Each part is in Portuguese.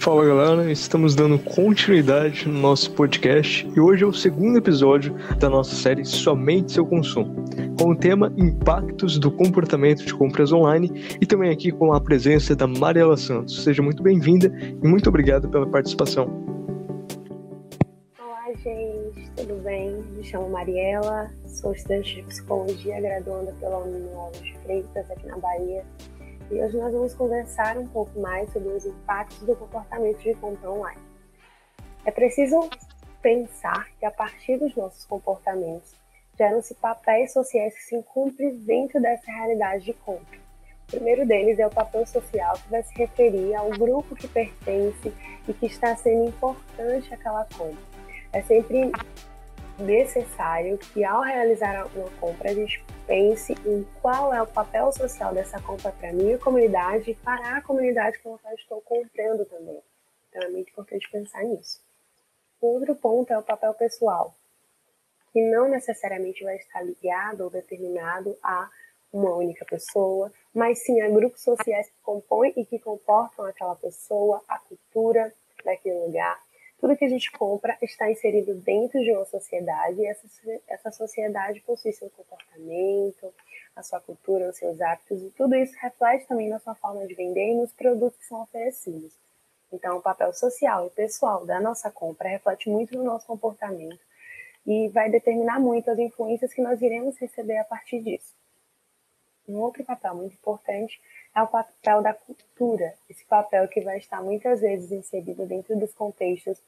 Fala galera, estamos dando continuidade no nosso podcast e hoje é o segundo episódio da nossa série Somente Seu Consumo, com o tema Impactos do Comportamento de Compras Online e também aqui com a presença da Mariela Santos. Seja muito bem-vinda e muito obrigado pela participação. Olá gente, tudo bem? Me chamo Mariela, sou estudante de Psicologia graduanda pela União de Freitas aqui na Bahia e hoje nós vamos conversar um pouco mais sobre os impactos do comportamento de compra online. É preciso pensar que a partir dos nossos comportamentos geram-se papéis sociais que se encontram dentro dessa realidade de compra. O primeiro deles é o papel social, que vai se referir ao grupo que pertence e que está sendo importante aquela compra. É sempre necessário que ao realizar uma compra a gente pense em qual é o papel social dessa compra para a minha comunidade e para a comunidade com a qual estou comprando também. Então é muito importante pensar nisso. Outro ponto é o papel pessoal, que não necessariamente vai estar ligado ou determinado a uma única pessoa, mas sim a grupos sociais que compõem e que comportam aquela pessoa, a cultura daquele lugar, tudo que a gente compra está inserido dentro de uma sociedade e essa, essa sociedade possui seu comportamento, a sua cultura, os seus hábitos e tudo isso reflete também na sua forma de vender e nos produtos que são oferecidos. Então, o papel social e pessoal da nossa compra reflete muito no nosso comportamento e vai determinar muito as influências que nós iremos receber a partir disso. Um outro papel muito importante é o papel da cultura, esse papel que vai estar muitas vezes inserido dentro dos contextos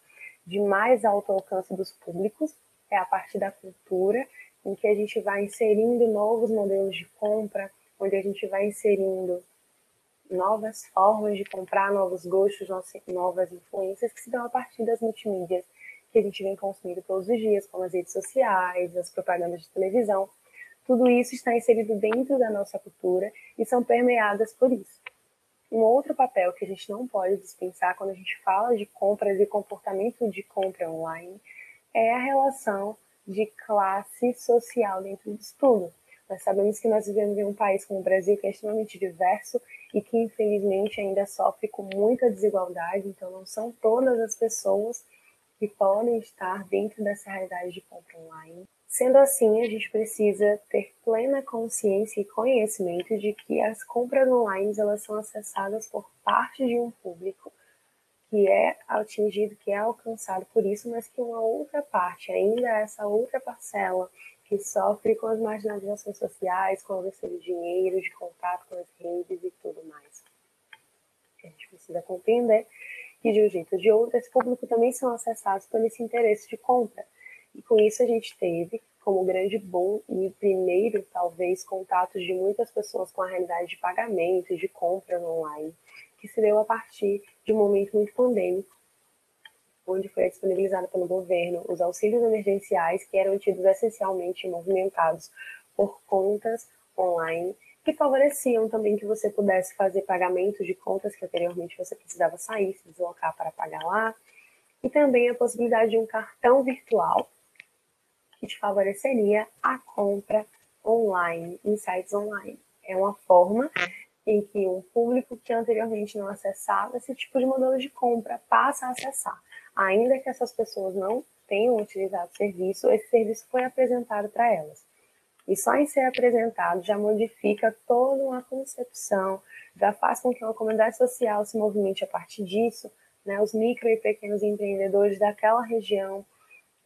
de mais alto alcance dos públicos, é a parte da cultura, em que a gente vai inserindo novos modelos de compra, onde a gente vai inserindo novas formas de comprar, novos gostos, novas influências que se dão a partir das multimídias que a gente vem consumindo todos os dias, como as redes sociais, as propagandas de televisão. Tudo isso está inserido dentro da nossa cultura e são permeadas por isso. Um outro papel que a gente não pode dispensar quando a gente fala de compras e comportamento de compra online é a relação de classe social dentro disso tudo. Nós sabemos que nós vivemos em um país como o Brasil que é extremamente diverso e que infelizmente ainda sofre com muita desigualdade, então não são todas as pessoas que podem estar dentro dessa realidade de compra online. Sendo assim, a gente precisa ter plena consciência e conhecimento de que as compras online elas são acessadas por parte de um público que é atingido, que é alcançado por isso, mas que uma outra parte, ainda essa outra parcela que sofre com as marginalizações sociais, com a ausência de dinheiro, de contato com as redes e tudo mais. A gente precisa compreender que de um jeito ou de outro, esse público também são acessados por esse interesse de compra. E com isso a gente teve como grande bom e primeiro, talvez, contatos de muitas pessoas com a realidade de pagamento e de compra online, que se deu a partir de um momento muito pandêmico, onde foi disponibilizado pelo governo os auxílios emergenciais que eram tidos essencialmente movimentados por contas online que favoreciam também que você pudesse fazer pagamento de contas que anteriormente você precisava sair, se deslocar para pagar lá, e também a possibilidade de um cartão virtual que te favoreceria a compra online, em sites online. É uma forma em que um público que anteriormente não acessava esse tipo de modelo de compra passa a acessar. Ainda que essas pessoas não tenham utilizado o serviço, esse serviço foi apresentado para elas. E só em ser apresentado já modifica toda uma concepção, já faz com que uma comunidade social se movimente a partir disso, né? os micro e pequenos empreendedores daquela região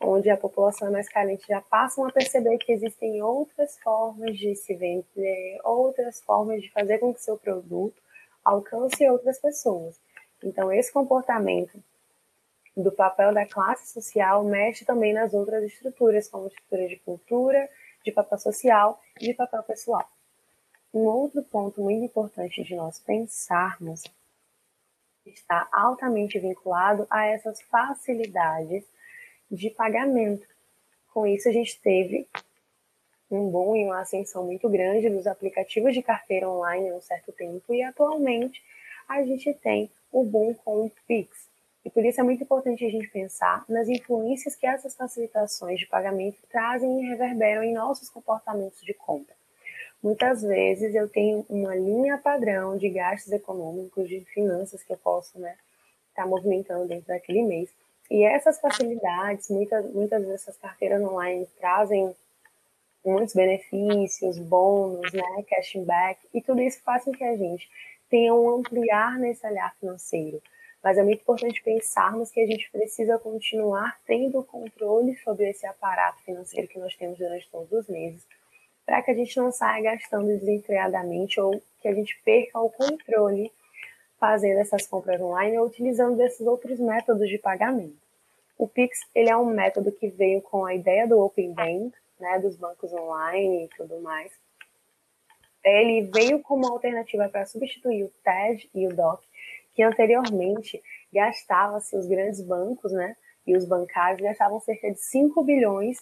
onde a população é mais carente já passam a perceber que existem outras formas de se vender, outras formas de fazer com que seu produto alcance outras pessoas. Então, esse comportamento do papel da classe social mexe também nas outras estruturas, como estrutura de cultura, de papel social e de papel pessoal. Um outro ponto muito importante de nós pensarmos está altamente vinculado a essas facilidades de pagamento. Com isso, a gente teve um boom e uma ascensão muito grande dos aplicativos de carteira online há um certo tempo e atualmente a gente tem o boom com o Pix. E por isso é muito importante a gente pensar nas influências que essas facilitações de pagamento trazem e reverberam em nossos comportamentos de compra. Muitas vezes eu tenho uma linha padrão de gastos econômicos, de finanças que eu posso né, está movimentando dentro daquele mês. E essas facilidades, muitas, muitas dessas carteiras online trazem muitos benefícios, bônus, né, cashback, e tudo isso faz com que a gente tenha um ampliar nesse olhar financeiro. Mas é muito importante pensarmos que a gente precisa continuar tendo controle sobre esse aparato financeiro que nós temos durante todos os meses, para que a gente não saia gastando desenfreadamente ou que a gente perca o controle fazendo essas compras online ou utilizando desses outros métodos de pagamento. O Pix ele é um método que veio com a ideia do Open Bank, né, dos bancos online e tudo mais. Ele veio como alternativa para substituir o TED e o DOC, que anteriormente gastava-se os grandes bancos, né, e os bancários gastavam cerca de 5 bilhões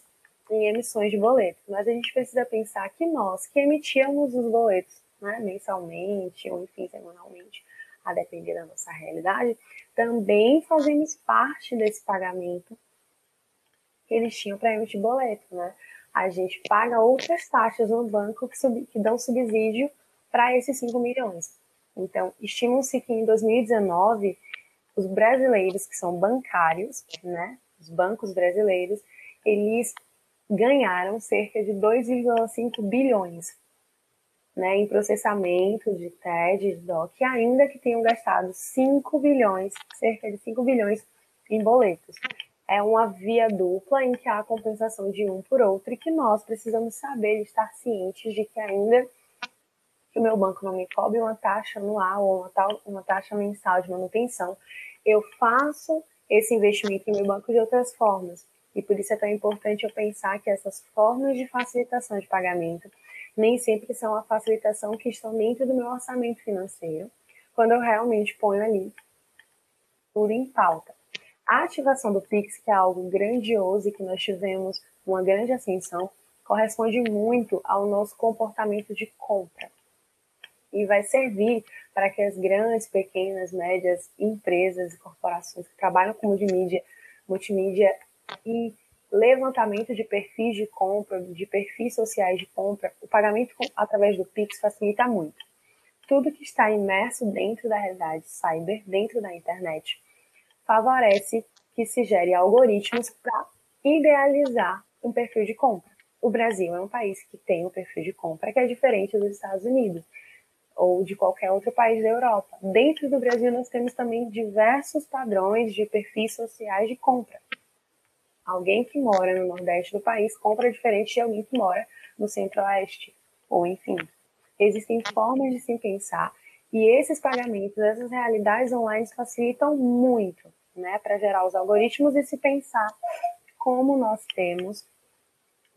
em emissões de boletos. Mas a gente precisa pensar que nós, que emitíamos os boletos né, mensalmente ou enfim semanalmente, a depender da nossa realidade, também fazemos parte desse pagamento que eles tinham para emitir boleto, né? A gente paga outras taxas no banco que, sub, que dão subsídio para esses 5 milhões. Então, estima-se que em 2019, os brasileiros que são bancários, né, os bancos brasileiros, eles ganharam cerca de 2,5 bilhões né, em processamento de TED, de DOC, ainda que tenham gastado 5 bilhões, cerca de 5 bilhões em boletos. É uma via dupla em que há compensação de um por outro e que nós precisamos saber estar cientes de que ainda que o meu banco não me cobre uma taxa anual ou uma, tal, uma taxa mensal de manutenção, eu faço esse investimento em meu banco de outras formas. E por isso é tão importante eu pensar que essas formas de facilitação de pagamento nem sempre são a facilitação que estão dentro do meu orçamento financeiro, quando eu realmente ponho ali tudo em pauta. A ativação do Pix, que é algo grandioso e que nós tivemos uma grande ascensão, corresponde muito ao nosso comportamento de compra e vai servir para que as grandes, pequenas, médias empresas e corporações que trabalham com multimídia, multimídia e levantamento de perfis de compra, de perfis sociais de compra, o pagamento através do Pix facilita muito. Tudo que está imerso dentro da realidade cyber, dentro da internet, favorece que se gere algoritmos para idealizar um perfil de compra. O Brasil é um país que tem um perfil de compra que é diferente dos Estados Unidos ou de qualquer outro país da Europa. Dentro do Brasil, nós temos também diversos padrões de perfis sociais de compra. Alguém que mora no Nordeste do país compra diferente de alguém que mora no Centro-Oeste, ou enfim. Existem formas de se pensar e esses pagamentos, essas realidades online facilitam muito, né, para gerar os algoritmos e se pensar como nós temos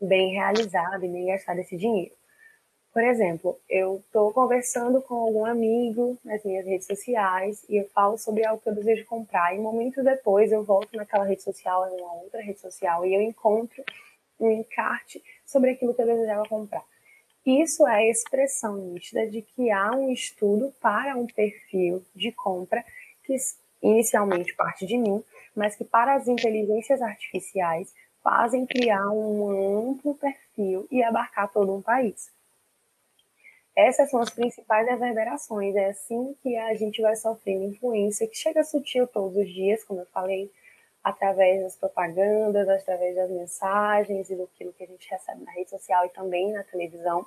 bem realizado e bem gastado esse dinheiro. Por exemplo, eu estou conversando com algum amigo nas minhas redes sociais e eu falo sobre algo que eu desejo comprar e momentos depois eu volto naquela rede social, em uma outra rede social e eu encontro um encarte sobre aquilo que eu desejava comprar. Isso é a expressão nítida de que há um estudo para um perfil de compra que inicialmente parte de mim, mas que para as inteligências artificiais fazem criar um amplo perfil e abarcar todo um país. Essas são as principais reverberações. É assim que a gente vai sofrendo influência, que chega sutil todos os dias, como eu falei, através das propagandas, através das mensagens e do que a gente recebe na rede social e também na televisão,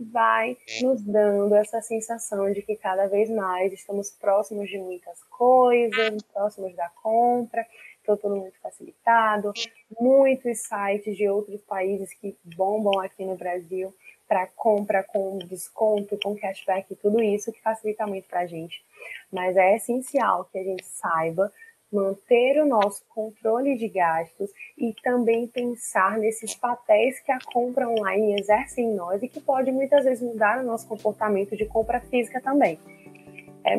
vai nos dando essa sensação de que cada vez mais estamos próximos de muitas coisas, próximos da compra, então tudo muito facilitado, muitos sites de outros países que bombam aqui no Brasil para compra com desconto, com cashback tudo isso que facilita muito para a gente. Mas é essencial que a gente saiba manter o nosso controle de gastos e também pensar nesses papéis que a compra online exerce em nós e que pode muitas vezes mudar o nosso comportamento de compra física também. É,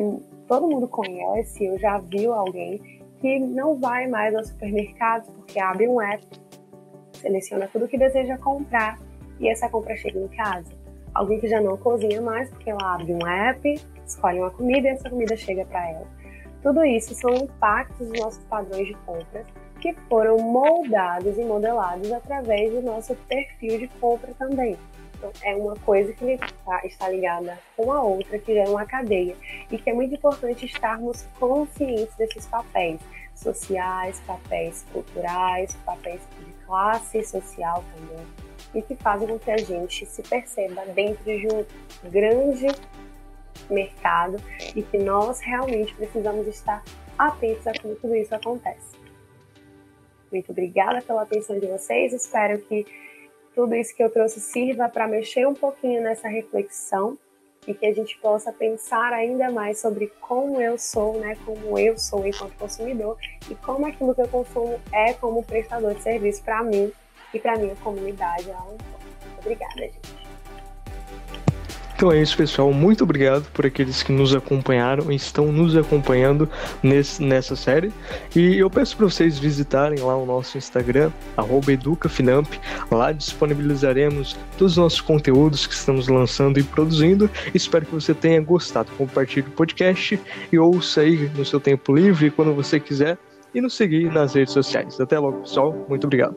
todo mundo conhece, eu já viu alguém que não vai mais ao supermercado porque abre um app, seleciona tudo que deseja comprar e essa compra chega em casa. Alguém que já não cozinha mais, porque ela abre um app, escolhe uma comida e essa comida chega para ela. Tudo isso são impactos dos nossos padrões de compras que foram moldados e modelados através do nosso perfil de compra também. impacto é uma coisa que tá, está ligada com a outra, que é uma cadeia. E que é muito importante estarmos conscientes desses papéis sociais, papéis culturais, papéis de classe social também, e que fazem com que a gente se perceba dentro de um grande mercado e que nós realmente precisamos estar atentos a como tudo isso acontece. Muito obrigada pela atenção de vocês. Espero que tudo isso que eu trouxe sirva para mexer um pouquinho nessa reflexão e que a gente possa pensar ainda mais sobre como eu sou, né, como eu sou enquanto consumidor e como aquilo que eu consumo é como prestador de serviço para mim e para minha comunidade. Obrigada, gente. Então é isso, pessoal. Muito obrigado por aqueles que nos acompanharam e estão nos acompanhando nesse, nessa série. E eu peço para vocês visitarem lá o nosso Instagram, educafinamp. Lá disponibilizaremos todos os nossos conteúdos que estamos lançando e produzindo. Espero que você tenha gostado. Compartilhe o podcast e ouça aí no seu tempo livre quando você quiser. E nos seguir nas redes sociais. Até logo, pessoal. Muito obrigado.